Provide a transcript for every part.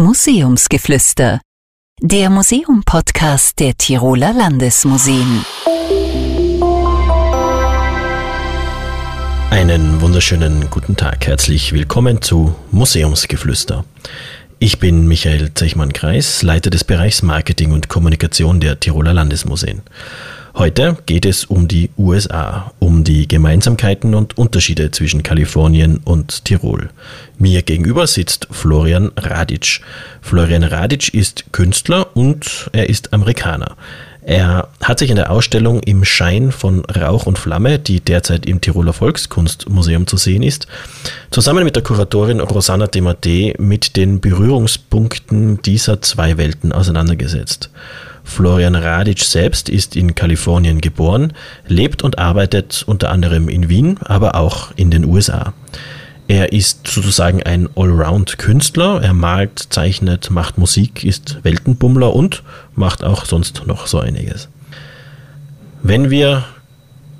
Museumsgeflüster, der Museum-Podcast der Tiroler Landesmuseen. Einen wunderschönen guten Tag. Herzlich willkommen zu Museumsgeflüster. Ich bin Michael Zechmann-Kreis, Leiter des Bereichs Marketing und Kommunikation der Tiroler Landesmuseen. Heute geht es um die USA, um die Gemeinsamkeiten und Unterschiede zwischen Kalifornien und Tirol. Mir gegenüber sitzt Florian Radic. Florian Radic ist Künstler und er ist Amerikaner. Er hat sich in der Ausstellung im Schein von Rauch und Flamme, die derzeit im Tiroler Volkskunstmuseum zu sehen ist, zusammen mit der Kuratorin Rosanna Demate mit den Berührungspunkten dieser zwei Welten auseinandergesetzt. Florian Radic selbst ist in Kalifornien geboren, lebt und arbeitet unter anderem in Wien, aber auch in den USA. Er ist sozusagen ein Allround-Künstler. Er malt, zeichnet, macht Musik, ist Weltenbummler und macht auch sonst noch so einiges. Wenn wir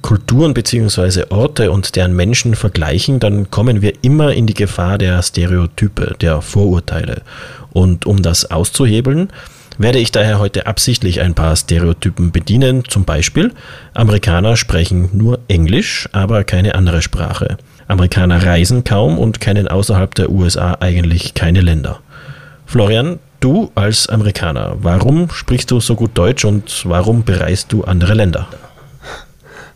Kulturen bzw. Orte und deren Menschen vergleichen, dann kommen wir immer in die Gefahr der Stereotype, der Vorurteile. Und um das auszuhebeln, werde ich daher heute absichtlich ein paar Stereotypen bedienen. Zum Beispiel, Amerikaner sprechen nur Englisch, aber keine andere Sprache. Amerikaner reisen kaum und kennen außerhalb der USA eigentlich keine Länder. Florian, du als Amerikaner, warum sprichst du so gut Deutsch und warum bereist du andere Länder?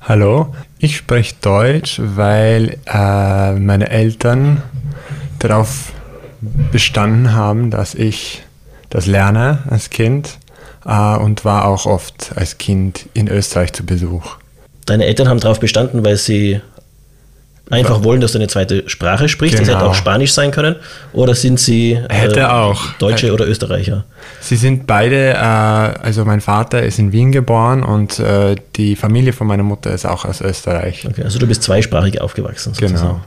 Hallo, ich spreche Deutsch, weil äh, meine Eltern darauf bestanden haben, dass ich das lerne als Kind äh, und war auch oft als Kind in Österreich zu Besuch. Deine Eltern haben darauf bestanden, weil sie einfach wollen, dass du eine zweite Sprache sprichst. Genau. Das hätte auch Spanisch sein können. Oder sind sie äh, auch. Deutsche oder Österreicher? Sie sind beide, äh, also mein Vater ist in Wien geboren und äh, die Familie von meiner Mutter ist auch aus Österreich. Okay, also du bist zweisprachig aufgewachsen. Sozusagen. Genau.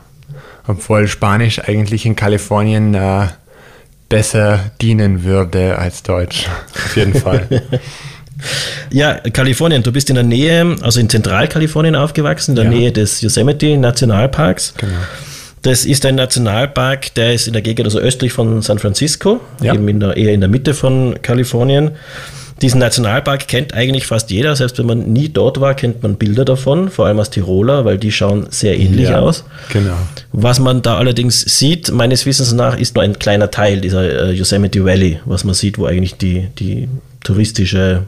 Obwohl Spanisch eigentlich in Kalifornien äh, besser dienen würde als Deutsch. Auf jeden Fall. Ja, Kalifornien, du bist in der Nähe, also in Zentralkalifornien aufgewachsen, in der ja. Nähe des Yosemite Nationalparks. Genau. Das ist ein Nationalpark, der ist in der Gegend, also östlich von San Francisco, ja. eben in der, eher in der Mitte von Kalifornien. Diesen Nationalpark kennt eigentlich fast jeder, selbst wenn man nie dort war, kennt man Bilder davon, vor allem als Tiroler, weil die schauen sehr ähnlich ja, aus. Genau. Was man da allerdings sieht, meines Wissens nach, ist nur ein kleiner Teil dieser äh, Yosemite Valley, was man sieht, wo eigentlich die, die touristische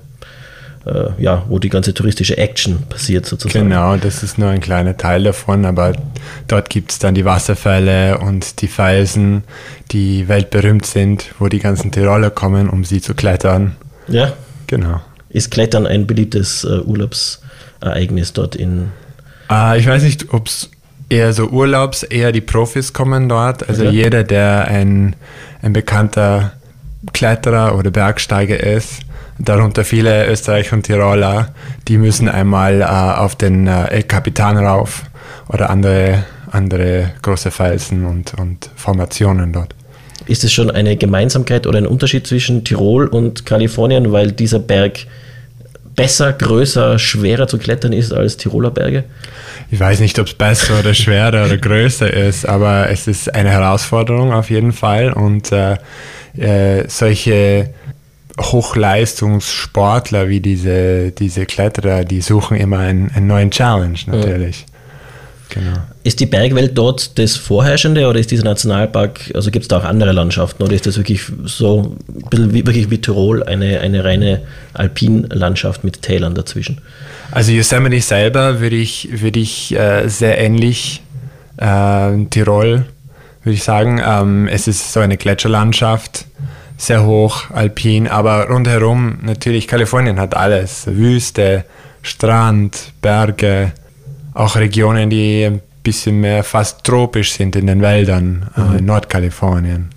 äh, ja, wo die ganze touristische Action passiert sozusagen. Genau, das ist nur ein kleiner Teil davon, aber dort gibt es dann die Wasserfälle und die Felsen, die weltberühmt sind, wo die ganzen Tiroler kommen, um sie zu klettern. Ja. Genau. Ist Klettern ein beliebtes äh, Urlaubsereignis dort in? Äh, ich weiß nicht, ob es eher so Urlaubs, eher die Profis kommen dort. Also okay. jeder, der ein, ein bekannter Kletterer oder Bergsteiger ist, darunter viele Österreicher und Tiroler, die müssen einmal äh, auf den äh, El Capitan rauf oder andere, andere große Felsen und, und Formationen dort. Ist es schon eine Gemeinsamkeit oder ein Unterschied zwischen Tirol und Kalifornien, weil dieser Berg besser, größer, schwerer zu klettern ist als Tiroler Berge? Ich weiß nicht, ob es besser oder schwerer oder größer ist, aber es ist eine Herausforderung auf jeden Fall und äh, äh, solche Hochleistungssportler wie diese, diese Kletterer, die suchen immer einen, einen neuen Challenge natürlich. Ja. Genau. Ist die Bergwelt dort das Vorherrschende oder ist dieser Nationalpark, also gibt es da auch andere Landschaften oder ist das wirklich so ein bisschen wie, wirklich wie Tirol, eine, eine reine Alpinlandschaft mit Tälern dazwischen? Also Yosemite selber würde ich, würd ich äh, sehr ähnlich äh, Tirol, würde ich sagen. Ähm, es ist so eine Gletscherlandschaft, sehr hoch, alpin, aber rundherum natürlich, Kalifornien hat alles. Wüste, Strand, Berge, auch Regionen, die ein bisschen mehr fast tropisch sind in den Wäldern, äh, mhm. in Nordkalifornien.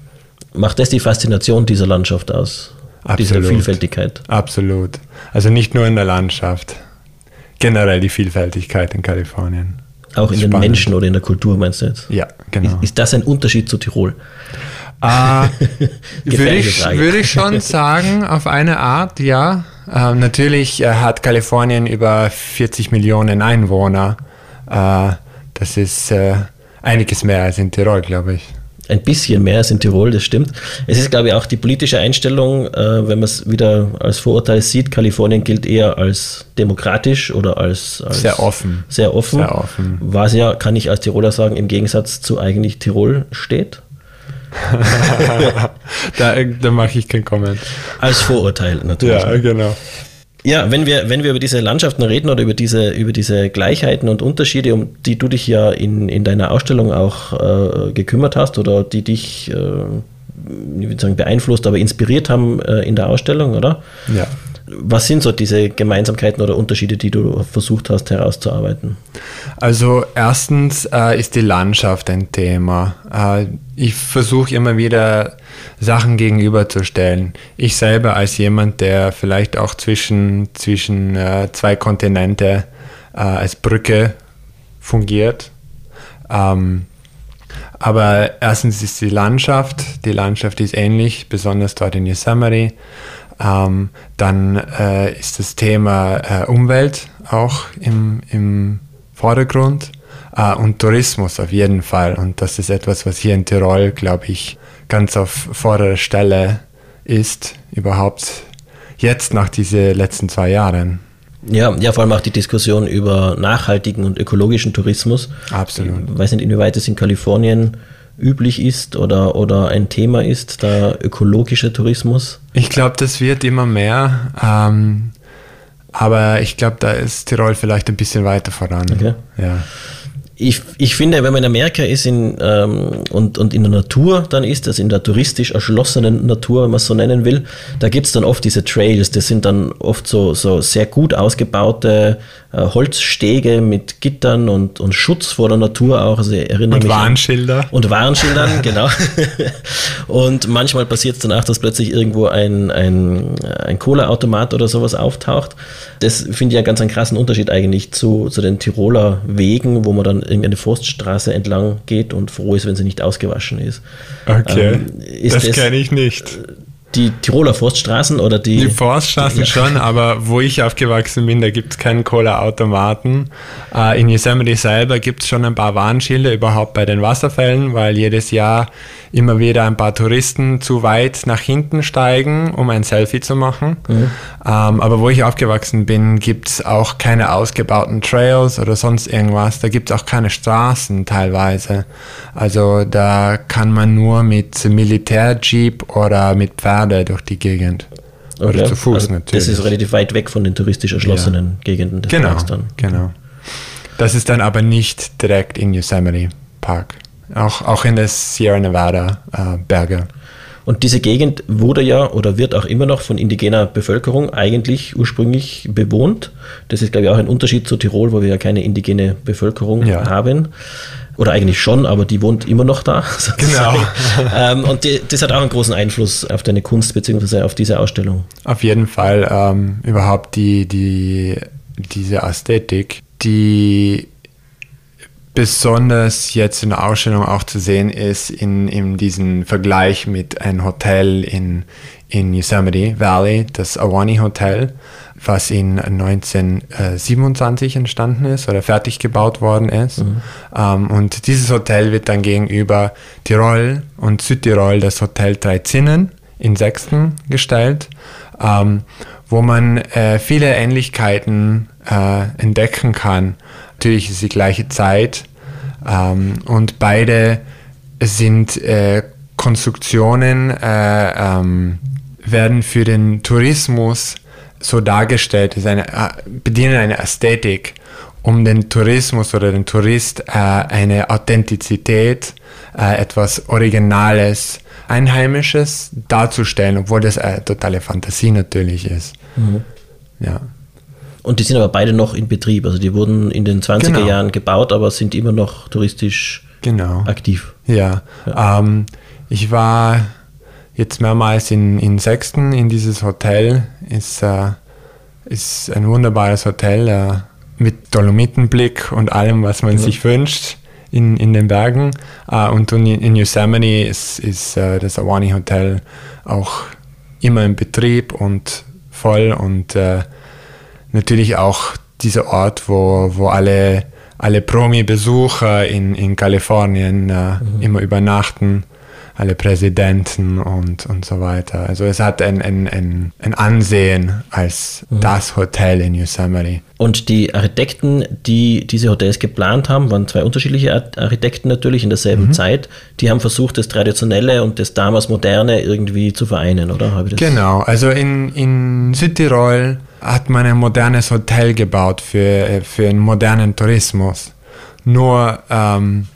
Macht das die Faszination dieser Landschaft aus? Absolut. Diese Vielfältigkeit? Absolut. Also nicht nur in der Landschaft, generell die Vielfältigkeit in Kalifornien. Auch in spannend. den Menschen oder in der Kultur meinst du jetzt? Ja, genau. Ist, ist das ein Unterschied zu Tirol? Äh, würde, ich, würde ich schon sagen, auf eine Art, ja. Ähm, natürlich äh, hat Kalifornien über 40 Millionen Einwohner. Äh, das ist äh, einiges mehr als in Tirol, glaube ich. ein bisschen mehr als in Tirol, das stimmt. Es ist, glaube ich, auch die politische Einstellung, äh, wenn man es wieder als Vorurteil sieht, Kalifornien gilt eher als demokratisch oder als, als sehr offen. Sehr offen. Sehr offen. Was ja, kann ich als Tiroler sagen, im Gegensatz zu eigentlich Tirol steht. da da mache ich keinen Comment. Als Vorurteil natürlich. Ja, genau. Ja, wenn wir, wenn wir über diese Landschaften reden oder über diese, über diese Gleichheiten und Unterschiede, um die du dich ja in, in deiner Ausstellung auch äh, gekümmert hast oder die dich, äh, ich würde sagen, beeinflusst, aber inspiriert haben äh, in der Ausstellung, oder? Ja. Was sind so diese Gemeinsamkeiten oder Unterschiede, die du versucht hast herauszuarbeiten? Also erstens äh, ist die Landschaft ein Thema. Äh, ich versuche immer wieder Sachen gegenüberzustellen. Ich selber als jemand, der vielleicht auch zwischen, zwischen äh, zwei Kontinente äh, als Brücke fungiert. Ähm, aber erstens ist die Landschaft, die Landschaft ist ähnlich, besonders dort in Yosemite. Ähm, dann äh, ist das Thema äh, Umwelt auch im, im Vordergrund äh, und Tourismus auf jeden Fall. Und das ist etwas, was hier in Tirol, glaube ich, ganz auf vorderer Stelle ist, überhaupt jetzt nach diesen letzten zwei Jahren. Ja, ja, vor allem auch die Diskussion über nachhaltigen und ökologischen Tourismus. Absolut. Ich weiß nicht, inwieweit es in Kalifornien üblich ist oder, oder ein Thema ist, der ökologische Tourismus? Ich glaube, das wird immer mehr. Ähm, aber ich glaube, da ist Tirol vielleicht ein bisschen weiter voran. Okay. Ja ich, ich finde, wenn man in Amerika ist in, ähm, und, und in der Natur dann ist, also in der touristisch erschlossenen Natur, wenn man es so nennen will, da gibt es dann oft diese Trails, das sind dann oft so, so sehr gut ausgebaute äh, Holzstege mit Gittern und, und Schutz vor der Natur auch. Also erinnere und mich Warnschilder. An, und Warnschildern, genau. und manchmal passiert es dann auch, dass plötzlich irgendwo ein, ein, ein Kohleautomat oder sowas auftaucht. Das finde ich einen ganz einen krassen Unterschied eigentlich zu, zu den Tiroler Wegen, wo man dann irgendeine Forststraße entlang geht und froh ist, wenn sie nicht ausgewaschen ist. Okay, ähm, ist das, das kenne ich nicht. Die Tiroler Forststraßen oder die. Die Forststraßen ja. schon, aber wo ich aufgewachsen bin, da gibt es keinen Cola-Automaten. Äh, in Yosemite selber gibt es schon ein paar Warnschilder überhaupt bei den Wasserfällen, weil jedes Jahr immer wieder ein paar Touristen zu weit nach hinten steigen, um ein Selfie zu machen. Mhm. Ähm, aber wo ich aufgewachsen bin, gibt es auch keine ausgebauten Trails oder sonst irgendwas. Da gibt es auch keine Straßen teilweise. Also da kann man nur mit Militärjeep oder mit Pferde durch die Gegend. Oder okay. zu Fuß also natürlich. Das ist relativ weit weg von den touristisch erschlossenen ja. Gegenden des genau, Parks dann. Genau. Das ist dann aber nicht direkt in Yosemite Park auch, auch in der Sierra Nevada äh, Berge. Und diese Gegend wurde ja oder wird auch immer noch von indigener Bevölkerung eigentlich ursprünglich bewohnt. Das ist, glaube ich, auch ein Unterschied zu Tirol, wo wir ja keine indigene Bevölkerung ja. haben. Oder eigentlich schon, aber die wohnt immer noch da. Genau. ähm, und die, das hat auch einen großen Einfluss auf deine Kunst bzw. auf diese Ausstellung. Auf jeden Fall. Ähm, überhaupt die, die, diese Ästhetik, die besonders jetzt in der Ausstellung auch zu sehen ist, in, in diesem Vergleich mit einem Hotel in, in Yosemite Valley, das Awani Hotel, was in 1927 entstanden ist oder fertig gebaut worden ist. Mhm. Ähm, und dieses Hotel wird dann gegenüber Tirol und Südtirol das Hotel Drei Zinnen in Sechsten gestellt, ähm, wo man äh, viele Ähnlichkeiten äh, entdecken kann natürlich ist die gleiche Zeit ähm, und beide sind äh, Konstruktionen, äh, ähm, werden für den Tourismus so dargestellt, ist eine, äh, bedienen eine Ästhetik, um den Tourismus oder den Tourist äh, eine Authentizität, äh, etwas Originales, Einheimisches darzustellen, obwohl das eine totale Fantasie natürlich ist. Mhm. Ja. Und die sind aber beide noch in Betrieb. Also die wurden in den 20er genau. Jahren gebaut, aber sind immer noch touristisch genau. aktiv. Ja. ja. Ähm, ich war jetzt mehrmals in, in Sechsten in dieses Hotel. Ist, äh, ist ein wunderbares Hotel äh, mit Dolomitenblick und allem, was man ja. sich wünscht in, in den Bergen. Äh, und in, in Yosemite ist, ist äh, das Awani Hotel auch immer in Betrieb und voll und äh, natürlich auch dieser Ort, wo, wo alle, alle Promi-Besucher in, in Kalifornien äh, mhm. immer übernachten. Alle Präsidenten und, und so weiter. Also es hat ein, ein, ein, ein Ansehen als mhm. das Hotel in Yosemite. Und die Architekten, die diese Hotels geplant haben, waren zwei unterschiedliche Architekten natürlich in derselben mhm. Zeit. Die haben versucht, das Traditionelle und das damals Moderne irgendwie zu vereinen, oder? genau, also in, in Südtirol hat man ein modernes Hotel gebaut für, für einen modernen Tourismus. Nur ähm,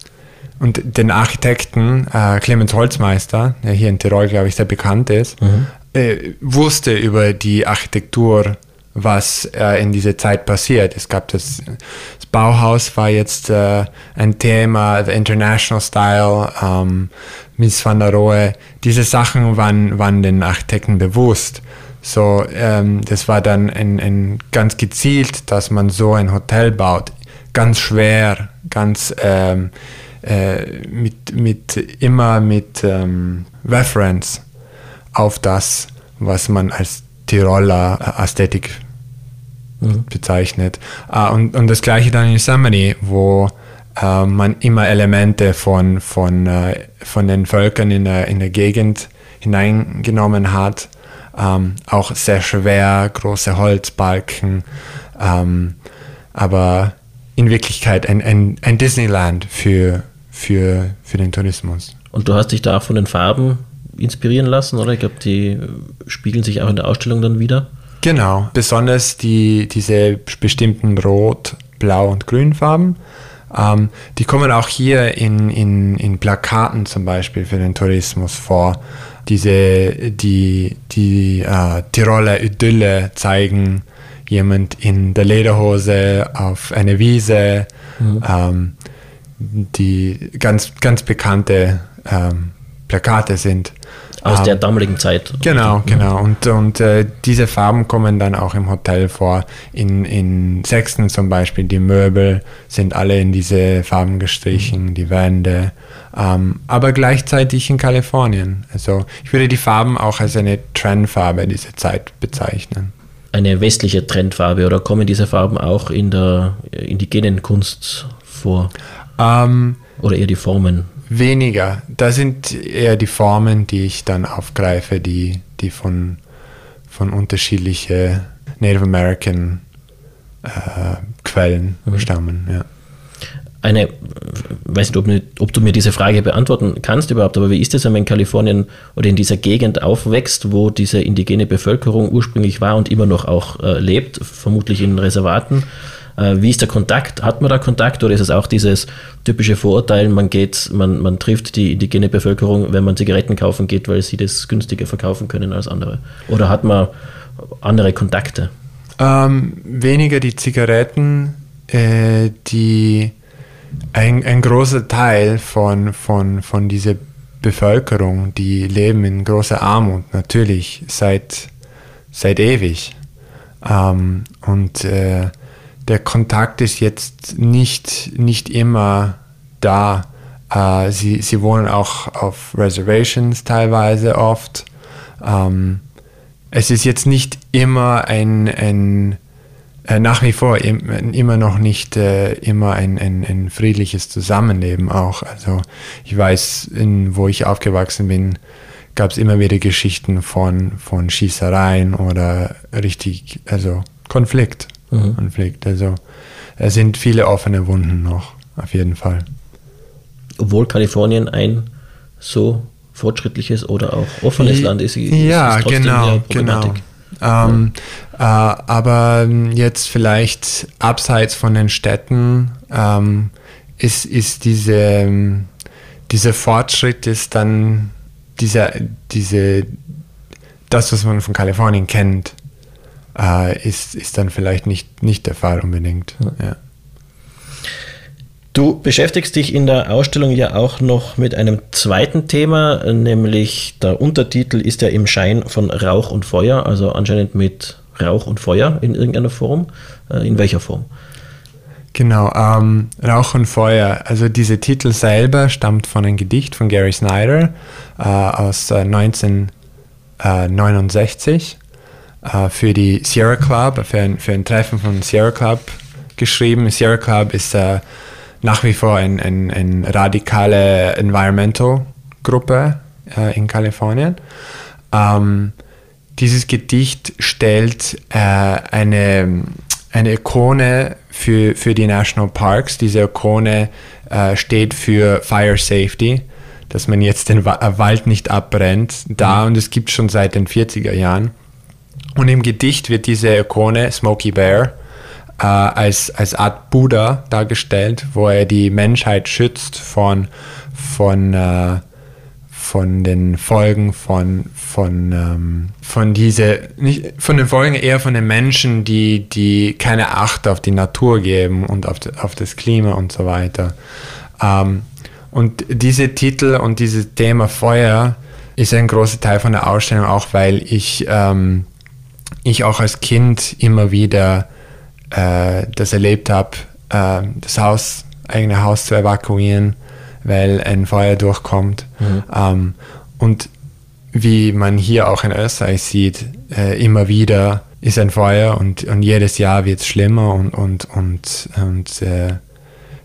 und den Architekten äh, Clemens Holzmeister, der hier in Tirol, glaube ich, sehr bekannt ist, mhm. äh, wusste über die Architektur, was äh, in dieser Zeit passiert. Es gab das, das Bauhaus war jetzt äh, ein Thema, the International Style, ähm, Miss van der Rohe. Diese Sachen waren, waren den Architekten bewusst. So, ähm, das war dann ein, ein ganz gezielt, dass man so ein Hotel baut. Ganz schwer, ganz ähm, äh, mit, mit, immer mit ähm, Reference auf das, was man als Tiroler Ästhetik mhm. bezeichnet. Uh, und, und das gleiche dann in Yosemite, wo uh, man immer Elemente von, von, uh, von den Völkern in der, in der Gegend hineingenommen hat. Ähm, auch sehr schwer, große Holzbalken, ähm, aber in Wirklichkeit ein, ein, ein Disneyland für, für, für den Tourismus. Und du hast dich da auch von den Farben inspirieren lassen, oder? Ich glaube, die spiegeln sich auch in der Ausstellung dann wieder. Genau, besonders die, diese bestimmten Rot-, Blau- und Grünfarben. Ähm, die kommen auch hier in, in, in Plakaten zum Beispiel für den Tourismus vor. Diese, die, die äh, Tiroler Idylle zeigen jemand in der Lederhose auf einer Wiese. Mhm. Ähm, die ganz, ganz bekannte ähm, Plakate sind. Aus ähm, der damaligen Zeit. Genau, genau. Und, und äh, diese Farben kommen dann auch im Hotel vor. In, in Sechsten zum Beispiel, die Möbel sind alle in diese Farben gestrichen, mhm. die Wände. Ähm, aber gleichzeitig in Kalifornien. Also ich würde die Farben auch als eine Trendfarbe dieser Zeit bezeichnen. Eine westliche Trendfarbe oder kommen diese Farben auch in der indigenen Kunst vor? Ähm, Oder eher die Formen? Weniger. Da sind eher die Formen, die ich dann aufgreife, die, die von, von unterschiedlichen Native American äh, Quellen mhm. stammen. Ja. Eine, weiß nicht ob, ob, du mir diese Frage beantworten kannst überhaupt, aber wie ist es, wenn man in Kalifornien oder in dieser Gegend aufwächst, wo diese indigene Bevölkerung ursprünglich war und immer noch auch äh, lebt, vermutlich in Reservaten? Äh, wie ist der Kontakt? Hat man da Kontakt oder ist es auch dieses typische Vorurteil, man geht, man, man trifft die indigene Bevölkerung, wenn man Zigaretten kaufen geht, weil sie das günstiger verkaufen können als andere? Oder hat man andere Kontakte? Ähm, weniger die Zigaretten, äh, die ein, ein großer Teil von, von, von dieser Bevölkerung, die leben in großer Armut, natürlich seit, seit ewig. Ähm, und äh, der Kontakt ist jetzt nicht, nicht immer da. Äh, sie, sie wohnen auch auf Reservations teilweise oft. Ähm, es ist jetzt nicht immer ein, ein äh, nach wie vor im, immer noch nicht äh, immer ein, ein, ein, friedliches Zusammenleben auch. Also ich weiß, in, wo ich aufgewachsen bin, gab es immer wieder Geschichten von, von Schießereien oder richtig, also Konflikt mhm. Konflikt. Also es sind viele offene Wunden noch, auf jeden Fall. Obwohl Kalifornien ein so fortschrittliches oder auch offenes Land ist, ist ja, genau, genau. Ähm, äh, aber jetzt vielleicht abseits von den Städten ähm, ist, ist diese, dieser Fortschritt ist dann dieser, diese, das, was man von Kalifornien kennt, äh, ist, ist dann vielleicht nicht, nicht der Fall unbedingt. Ja. Du beschäftigst dich in der Ausstellung ja auch noch mit einem zweiten Thema, nämlich der Untertitel ist ja im Schein von Rauch und Feuer, also anscheinend mit Rauch und Feuer in irgendeiner Form. Äh, in welcher Form? Genau, ähm, Rauch und Feuer. Also dieser Titel selber stammt von einem Gedicht von Gary Snyder äh, aus äh, 1969 äh, für die Sierra Club, für ein, für ein Treffen von Sierra Club geschrieben. Sierra Club ist äh, nach wie vor eine ein, ein radikale Environmental-Gruppe äh, in Kalifornien. Ähm, dieses Gedicht stellt äh, eine, eine Ikone für, für die National Parks. Diese Ikone äh, steht für Fire Safety, dass man jetzt den äh, Wald nicht abbrennt, da mhm. und es gibt schon seit den 40er Jahren. Und im Gedicht wird diese Ikone Smokey Bear äh, als, als Art Buddha dargestellt, wo er die Menschheit schützt von, von, äh, von den Folgen von, von, ähm, von diese, nicht von den Folgen eher von den Menschen, die, die keine Acht auf die Natur geben und auf, auf das Klima und so weiter. Ähm, und diese Titel und dieses Thema Feuer ist ein großer Teil von der Ausstellung, auch weil ich, ähm, ich auch als Kind immer wieder äh, das erlebt habe, äh, das Haus, eigene Haus zu evakuieren, weil ein Feuer durchkommt. Mhm. Ähm, und wie man hier auch in Österreich sieht, äh, immer wieder ist ein Feuer und, und jedes Jahr wird es schlimmer und, und, und, und äh,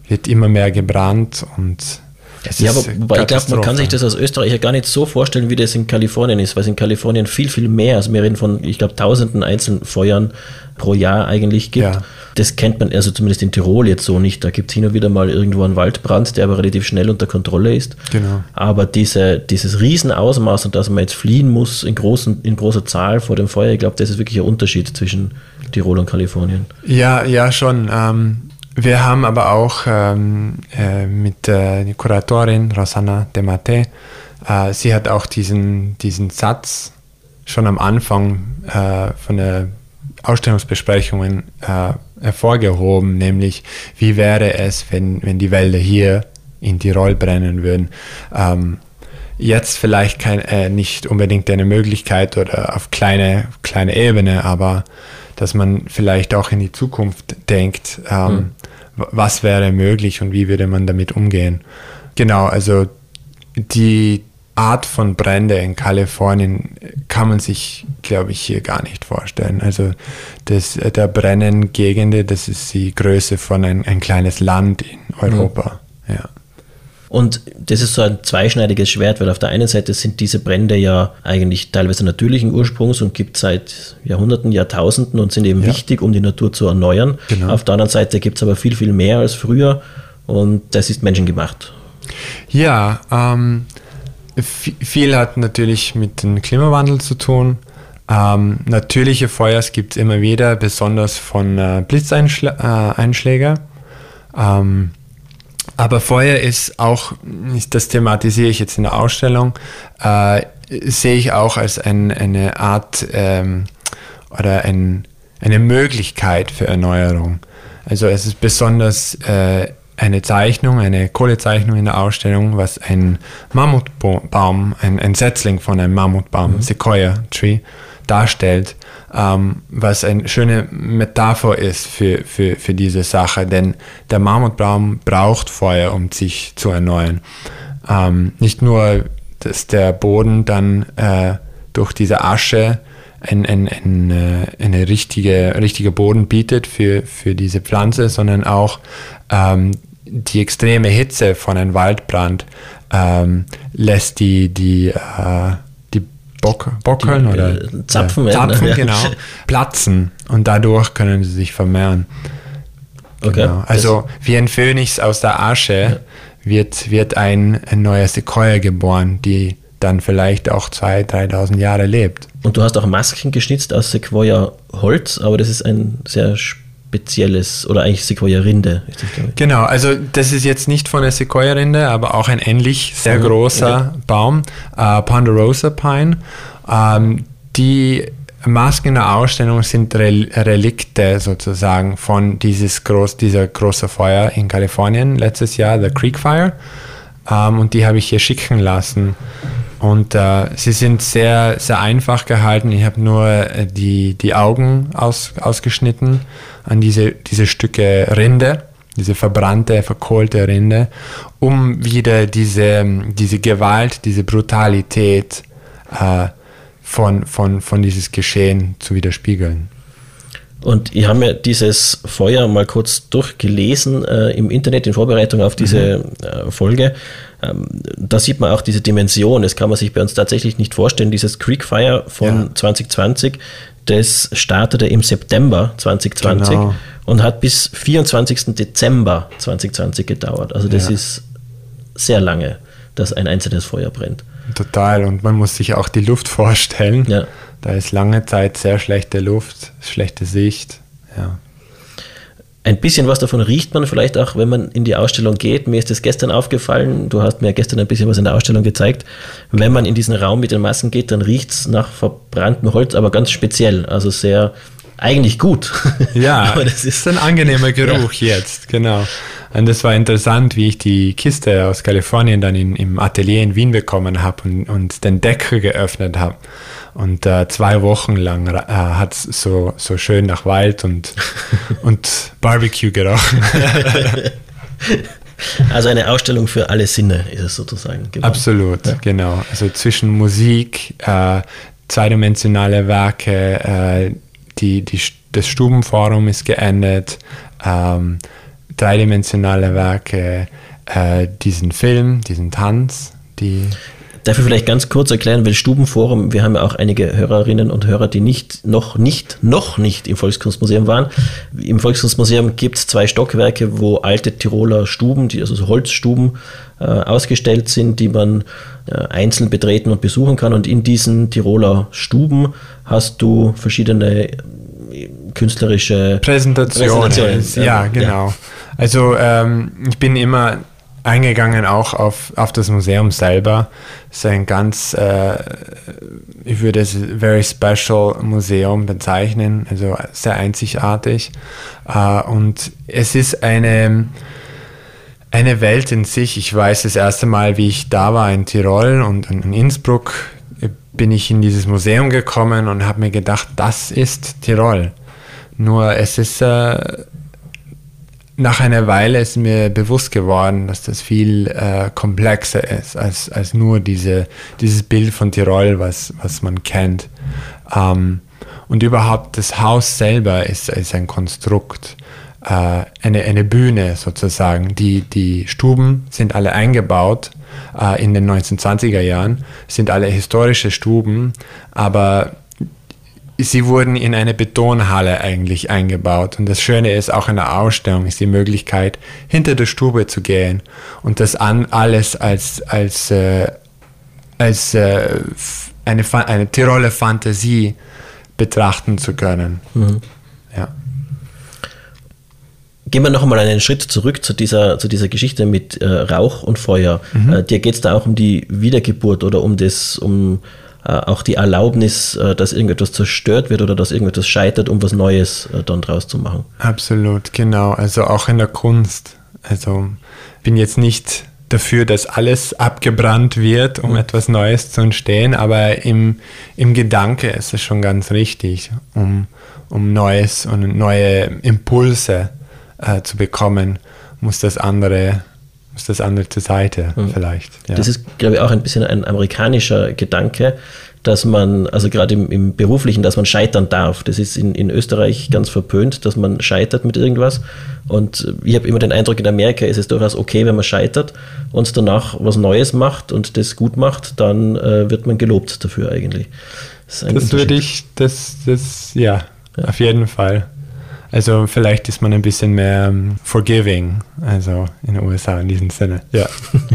wird immer mehr gebrannt und ja, aber, aber ich glaube, man kann sich das als Österreicher gar nicht so vorstellen, wie das in Kalifornien ist, weil es in Kalifornien viel, viel mehr, also wir reden von, ich glaube, tausenden einzelnen Feuern pro Jahr eigentlich gibt. Ja. Das kennt man also zumindest in Tirol jetzt so nicht. Da gibt es hin und wieder mal irgendwo einen Waldbrand, der aber relativ schnell unter Kontrolle ist. Genau. Aber diese, dieses Riesenausmaß und dass man jetzt fliehen muss in, großen, in großer Zahl vor dem Feuer, ich glaube, das ist wirklich ein Unterschied zwischen Tirol und Kalifornien. Ja, ja, schon. Ähm, wir haben aber auch ähm, äh, mit äh, der Kuratorin Rosanna De Mate, äh, sie hat auch diesen, diesen Satz schon am Anfang äh, von der Ausstellungsbesprechungen äh, hervorgehoben, nämlich wie wäre es, wenn, wenn die Wälder hier in Tirol brennen würden. Ähm, jetzt vielleicht kein, äh, nicht unbedingt eine Möglichkeit oder auf kleine, kleine Ebene, aber dass man vielleicht auch in die Zukunft denkt, ähm, mhm. was wäre möglich und wie würde man damit umgehen. Genau, also die Art von Brände in Kalifornien kann man sich, glaube ich, hier gar nicht vorstellen. Also das, da brennen Gegenden, das ist die Größe von ein, ein kleines Land in Europa. Mhm. Ja. Und das ist so ein zweischneidiges Schwert, weil auf der einen Seite sind diese Brände ja eigentlich teilweise natürlichen Ursprungs und gibt seit Jahrhunderten, Jahrtausenden und sind eben ja. wichtig, um die Natur zu erneuern. Genau. Auf der anderen Seite gibt es aber viel, viel mehr als früher und das ist menschengemacht. Ja, ähm, viel hat natürlich mit dem Klimawandel zu tun. Ähm, natürliche Feuers gibt es immer wieder, besonders von äh, Blitzeinschlägen. Äh, ähm, aber Feuer ist auch, das thematisiere ich jetzt in der Ausstellung, äh, sehe ich auch als ein, eine Art ähm, oder ein, eine Möglichkeit für Erneuerung. Also es ist besonders äh, eine Zeichnung, eine Kohlezeichnung in der Ausstellung, was ein Mammutbaum, ein, ein Setzling von einem Mammutbaum, mhm. Sequoia Tree, darstellt, ähm, was eine schöne Metapher ist für, für, für diese Sache, denn der Mammutbaum braucht Feuer, um sich zu erneuern. Ähm, nicht nur, dass der Boden dann äh, durch diese Asche ein, ein, ein, äh, eine richtige, richtige Boden bietet für, für diese Pflanze, sondern auch ähm, die extreme Hitze von einem Waldbrand ähm, lässt die, die äh, Bock, Bockeln die, oder äh, Zapfen, ja, Zapfen ja. genau, platzen und dadurch können sie sich vermehren. Okay. Genau. Also wie ein Phönix aus der Asche ja. wird, wird ein, ein neuer Sequoia geboren, die dann vielleicht auch 2.000, 3.000 Jahre lebt. Und du hast auch Masken geschnitzt aus Sequoia-Holz, aber das ist ein sehr spezielles oder eigentlich Sequoia-Rinde. Genau, also das ist jetzt nicht von der Sequoia-Rinde, aber auch ein ähnlich sehr mhm. großer okay. Baum, äh, Ponderosa Pine. Ähm, die Masken in der Ausstellung sind Rel Relikte sozusagen von dieses groß, dieser großen Feuer in Kalifornien letztes Jahr, The Creek Fire. Ähm, und die habe ich hier schicken lassen. Und äh, sie sind sehr, sehr einfach gehalten. Ich habe nur äh, die, die Augen aus, ausgeschnitten an diese, diese Stücke Rinde, diese verbrannte, verkohlte Rinde, um wieder diese, diese Gewalt, diese Brutalität äh, von, von, von dieses Geschehen zu widerspiegeln. Und ich habe mir dieses Feuer mal kurz durchgelesen äh, im Internet in Vorbereitung auf diese mhm. äh, Folge. Ähm, da sieht man auch diese Dimension. Das kann man sich bei uns tatsächlich nicht vorstellen. Dieses Creekfire von ja. 2020, das startete im September 2020 genau. und hat bis 24. Dezember 2020 gedauert. Also das ja. ist sehr lange, dass ein einzelnes Feuer brennt. Total. Und man muss sich auch die Luft vorstellen. Ja. Da ist lange Zeit sehr schlechte Luft, schlechte Sicht. Ja. Ein bisschen was davon riecht man vielleicht auch, wenn man in die Ausstellung geht. Mir ist das gestern aufgefallen. Du hast mir gestern ein bisschen was in der Ausstellung gezeigt. Wenn man in diesen Raum mit den Massen geht, dann riecht es nach verbranntem Holz, aber ganz speziell. Also sehr, eigentlich gut. Ja, aber das ist ein angenehmer Geruch ja. jetzt, genau. Und das war interessant, wie ich die Kiste aus Kalifornien dann in, im Atelier in Wien bekommen habe und, und den Deckel geöffnet habe. Und äh, zwei Wochen lang äh, hat es so, so schön nach Wald und, und Barbecue gerochen. Also eine Ausstellung für alle Sinne ist es sozusagen. Geworden. Absolut, ja. genau. Also zwischen Musik, äh, zweidimensionale Werke, äh, die, die, das Stubenforum ist geendet, ähm, dreidimensionale Werke, äh, diesen Film, diesen Tanz, die Dafür vielleicht ganz kurz erklären, weil Stubenforum, wir haben ja auch einige Hörerinnen und Hörer, die nicht, noch nicht, noch nicht im Volkskunstmuseum waren. Im Volkskunstmuseum gibt es zwei Stockwerke, wo alte Tiroler Stuben, die, also so Holzstuben, äh, ausgestellt sind, die man äh, einzeln betreten und besuchen kann. Und in diesen Tiroler Stuben hast du verschiedene äh, künstlerische Präsentationen. Präsentationen. Ja, genau. Ja. Also ähm, ich bin immer eingegangen auch auf, auf das Museum selber. Es ist ein ganz, äh, ich würde es very special Museum bezeichnen, also sehr einzigartig. Äh, und es ist eine, eine Welt in sich. Ich weiß das erste Mal, wie ich da war in Tirol und in Innsbruck, bin ich in dieses Museum gekommen und habe mir gedacht, das ist Tirol. Nur es ist äh, nach einer Weile ist mir bewusst geworden, dass das viel äh, komplexer ist als, als nur diese, dieses Bild von Tirol, was, was man kennt. Ähm, und überhaupt das Haus selber ist, ist ein Konstrukt, äh, eine, eine Bühne sozusagen. Die, die Stuben sind alle eingebaut äh, in den 1920er Jahren, sind alle historische Stuben, aber sie wurden in eine Betonhalle eigentlich eingebaut. Und das Schöne ist, auch in der Ausstellung ist die Möglichkeit, hinter der Stube zu gehen und das an alles als, als, äh, als äh, eine, eine Tiroler Fantasie betrachten zu können. Mhm. Ja. Gehen wir noch einmal einen Schritt zurück zu dieser, zu dieser Geschichte mit äh, Rauch und Feuer. Mhm. Äh, dir geht es da auch um die Wiedergeburt oder um das, um auch die Erlaubnis, äh, dass irgendetwas zerstört wird oder dass irgendetwas scheitert, um was Neues äh, dann draus zu machen. Absolut, genau. Also auch in der Kunst. Also bin jetzt nicht dafür, dass alles abgebrannt wird, um mhm. etwas Neues zu entstehen, aber im, im Gedanke ist es schon ganz richtig, um, um Neues und neue Impulse äh, zu bekommen, muss das andere ist das andere zur Seite mhm. vielleicht. Ja. Das ist, glaube ich, auch ein bisschen ein amerikanischer Gedanke, dass man, also gerade im, im, Beruflichen, dass man scheitern darf. Das ist in, in Österreich ganz verpönt, dass man scheitert mit irgendwas. Und ich habe immer den Eindruck, in Amerika ist es durchaus okay, wenn man scheitert und danach was Neues macht und das gut macht, dann äh, wird man gelobt dafür eigentlich. Das, das würde ich, das, das, ja, ja, auf jeden Fall. Also vielleicht ist man ein bisschen mehr um, forgiving, also in den USA in diesem Sinne. Ja.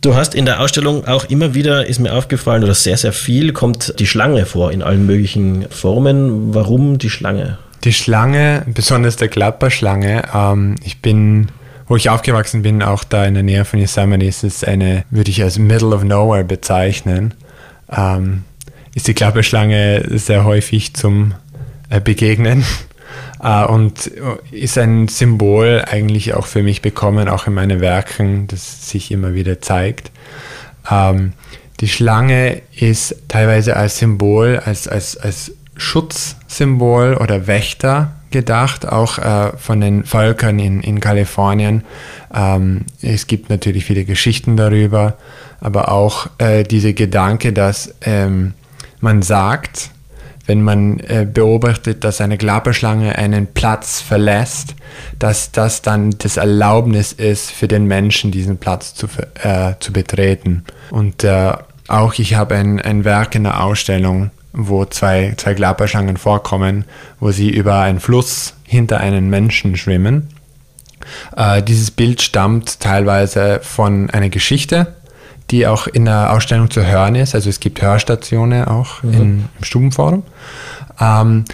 Du hast in der Ausstellung auch immer wieder, ist mir aufgefallen, oder sehr, sehr viel, kommt die Schlange vor in allen möglichen Formen. Warum die Schlange? Die Schlange, besonders der Klapperschlange. Ähm, ich bin, wo ich aufgewachsen bin, auch da in der Nähe von Yosemite, ist es eine, würde ich als Middle of Nowhere bezeichnen. Ähm, ist die Klapperschlange sehr häufig zum äh, Begegnen. Äh, und ist ein Symbol eigentlich auch für mich bekommen, auch in meinen Werken, das sich immer wieder zeigt. Ähm, die Schlange ist teilweise als Symbol, als, als, als Schutzsymbol oder Wächter gedacht, auch äh, von den Völkern in, in Kalifornien. Ähm, es gibt natürlich viele Geschichten darüber, aber auch äh, dieser Gedanke, dass ähm, man sagt, wenn man äh, beobachtet, dass eine Klapperschlange einen Platz verlässt, dass das dann das Erlaubnis ist für den Menschen, diesen Platz zu, äh, zu betreten. Und äh, auch ich habe ein, ein Werk in der Ausstellung, wo zwei, zwei Klapperschlangen vorkommen, wo sie über einen Fluss hinter einen Menschen schwimmen. Äh, dieses Bild stammt teilweise von einer Geschichte, die auch in der Ausstellung zu hören ist. Also es gibt Hörstationen auch mhm. in, im Stubenforum. Ähm,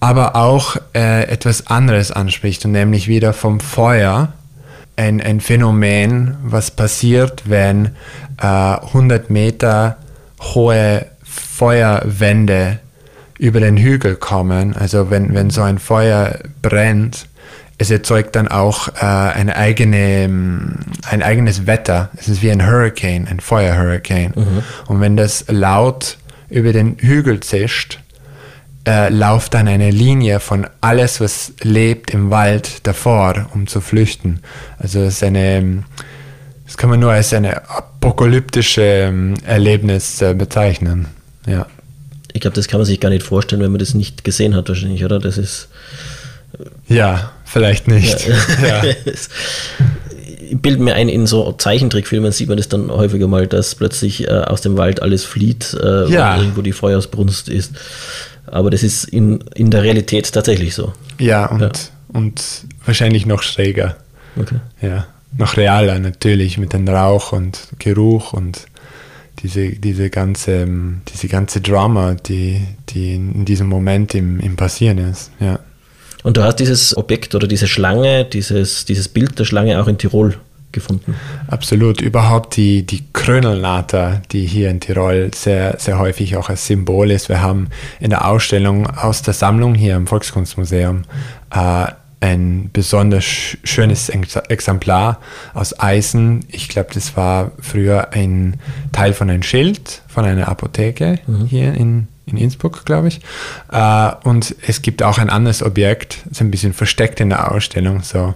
aber auch äh, etwas anderes anspricht und nämlich wieder vom Feuer. Ein, ein Phänomen, was passiert, wenn äh, 100 Meter hohe Feuerwände über den Hügel kommen. Also wenn, wenn so ein Feuer brennt, es erzeugt dann auch äh, eine eigene, ein eigenes Wetter. Es ist wie ein Hurricane, ein Feuerhurricane. Mhm. Und wenn das laut über den Hügel zischt, äh, lauft dann eine Linie von alles, was lebt im Wald davor, um zu flüchten. Also es ist eine, das kann man nur als eine apokalyptische ähm, Erlebnis äh, bezeichnen. Ja. Ich glaube, das kann man sich gar nicht vorstellen, wenn man das nicht gesehen hat, wahrscheinlich, oder? Das ist. Ja, Vielleicht nicht. Ja. ich bilde mir ein, in so Zeichentrickfilmen sieht man das dann häufiger mal, dass plötzlich äh, aus dem Wald alles flieht, äh, ja. weil irgendwo die Feuersbrunst ist. Aber das ist in, in der Realität tatsächlich so. Ja, und, ja. und wahrscheinlich noch schräger. Okay. Ja, noch realer natürlich mit dem Rauch und Geruch und diese, diese, ganze, diese ganze Drama, die, die in diesem Moment im, im Passieren ist. Ja. Und du hast dieses Objekt oder diese Schlange, dieses, dieses Bild der Schlange auch in Tirol gefunden. Absolut. Überhaupt die, die Krönelnatter, die hier in Tirol sehr, sehr häufig auch als Symbol ist. Wir haben in der Ausstellung aus der Sammlung hier im Volkskunstmuseum äh, ein besonders schönes Exemplar aus Eisen. Ich glaube, das war früher ein Teil von einem Schild von einer Apotheke mhm. hier in, in Innsbruck, glaube ich. Äh, und es gibt auch ein anderes Objekt, so ein bisschen versteckt in der Ausstellung, so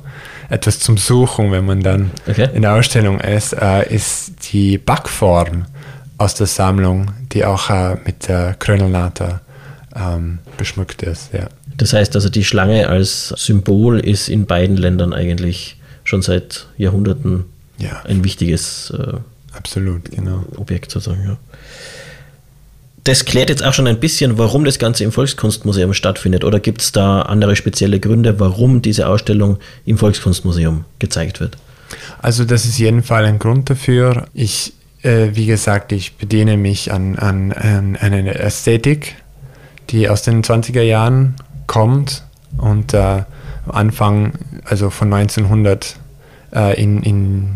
etwas zum Suchen, wenn man dann okay. in der Ausstellung ist, äh, ist die Backform aus der Sammlung, die auch äh, mit der Krönelnatter ähm, beschmückt ist. Ja. Das heißt also, die Schlange als Symbol ist in beiden Ländern eigentlich schon seit Jahrhunderten ja. ein wichtiges Absolut, genau. Objekt sozusagen. Ja das klärt jetzt auch schon ein bisschen, warum das Ganze im Volkskunstmuseum stattfindet. Oder gibt es da andere spezielle Gründe, warum diese Ausstellung im Volkskunstmuseum gezeigt wird? Also das ist jeden Fall ein Grund dafür. Ich, äh, wie gesagt, ich bediene mich an, an, an eine Ästhetik, die aus den 20er Jahren kommt und äh, Anfang, also von 1900 äh, in, in,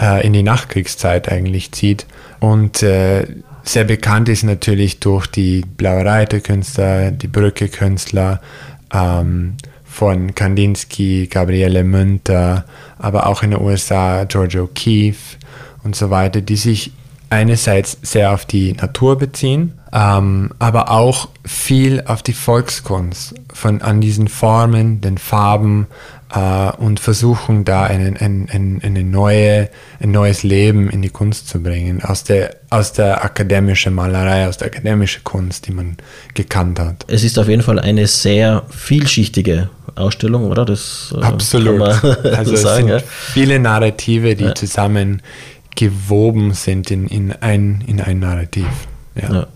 äh, in die Nachkriegszeit eigentlich zieht. Und äh, sehr bekannt ist natürlich durch die Blauereiter-Künstler, die Brücke-Künstler ähm, von Kandinsky, Gabriele Münter, aber auch in den USA George O'Keeffe und so weiter, die sich einerseits sehr auf die Natur beziehen, ähm, aber auch viel auf die Volkskunst, von an diesen Formen, den Farben, äh, und versuchen da einen, ein, ein, eine neue, ein neues Leben in die Kunst zu bringen, aus der, aus der akademischen Malerei, aus der akademischen Kunst, die man gekannt hat. Es ist auf jeden Fall eine sehr vielschichtige Ausstellung, oder? Das äh, Absolut. also es sagen, sind ja? viele Narrative, die ja. zusammen gewoben sind in, in, ein, in ein Narrativ. Ja. ja.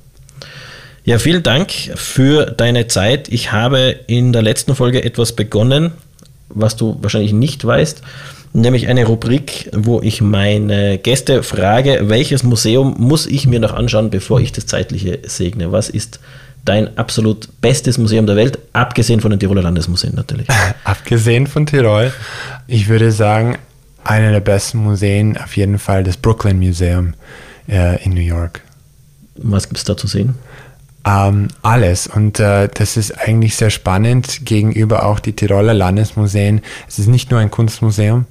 Ja, vielen Dank für deine Zeit. Ich habe in der letzten Folge etwas begonnen, was du wahrscheinlich nicht weißt, nämlich eine Rubrik, wo ich meine Gäste frage, welches Museum muss ich mir noch anschauen, bevor ich das Zeitliche segne? Was ist dein absolut bestes Museum der Welt, abgesehen von den Tiroler Landesmuseen natürlich? abgesehen von Tirol, ich würde sagen, einer der besten Museen auf jeden Fall das Brooklyn Museum äh, in New York. Was gibt es da zu sehen? Ähm, alles. Und äh, das ist eigentlich sehr spannend gegenüber auch die Tiroler Landesmuseen. Es ist nicht nur ein Kunstmuseum.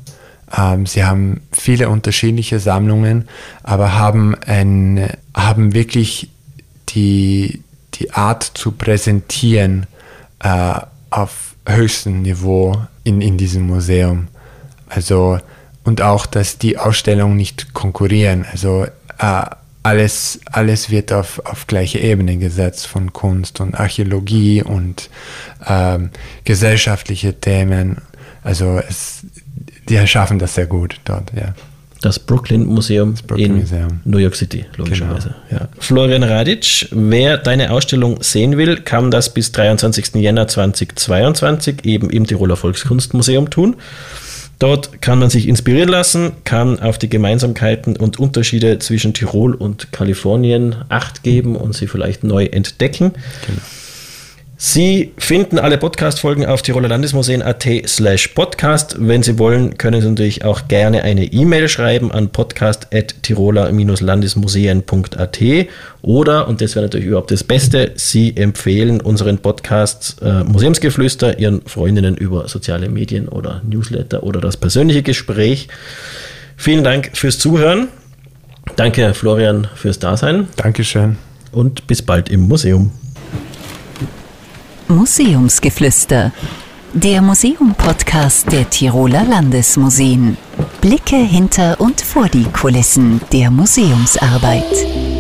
Ähm, sie haben viele unterschiedliche Sammlungen, aber haben, ein, haben wirklich die, die Art zu präsentieren äh, auf höchstem Niveau in, in diesem Museum. Also, und auch, dass die Ausstellungen nicht konkurrieren. Also, äh, alles, alles wird auf, auf gleiche Ebene gesetzt von Kunst und Archäologie und ähm, gesellschaftliche Themen. Also es, die schaffen das sehr gut dort, ja. Das Brooklyn Museum das Brooklyn in Museum. New York City, logischerweise. Genau. Ja. Florian Radic, wer deine Ausstellung sehen will, kann das bis 23. Jänner 2022 eben im Tiroler Volkskunstmuseum tun. Dort kann man sich inspirieren lassen, kann auf die Gemeinsamkeiten und Unterschiede zwischen Tirol und Kalifornien Acht geben und sie vielleicht neu entdecken. Genau. Sie finden alle Podcast-Folgen auf Tiroler Landesmuseen.at slash podcast. Wenn Sie wollen, können Sie natürlich auch gerne eine E-Mail schreiben an podcast.tiroler-landesmuseen.at oder, und das wäre natürlich überhaupt das Beste, Sie empfehlen unseren Podcast äh, Museumsgeflüster Ihren Freundinnen über soziale Medien oder Newsletter oder das persönliche Gespräch. Vielen Dank fürs Zuhören. Danke, Florian, fürs Dasein. Dankeschön. Und bis bald im Museum. Museumsgeflüster. Der Museum-Podcast der Tiroler Landesmuseen. Blicke hinter und vor die Kulissen der Museumsarbeit.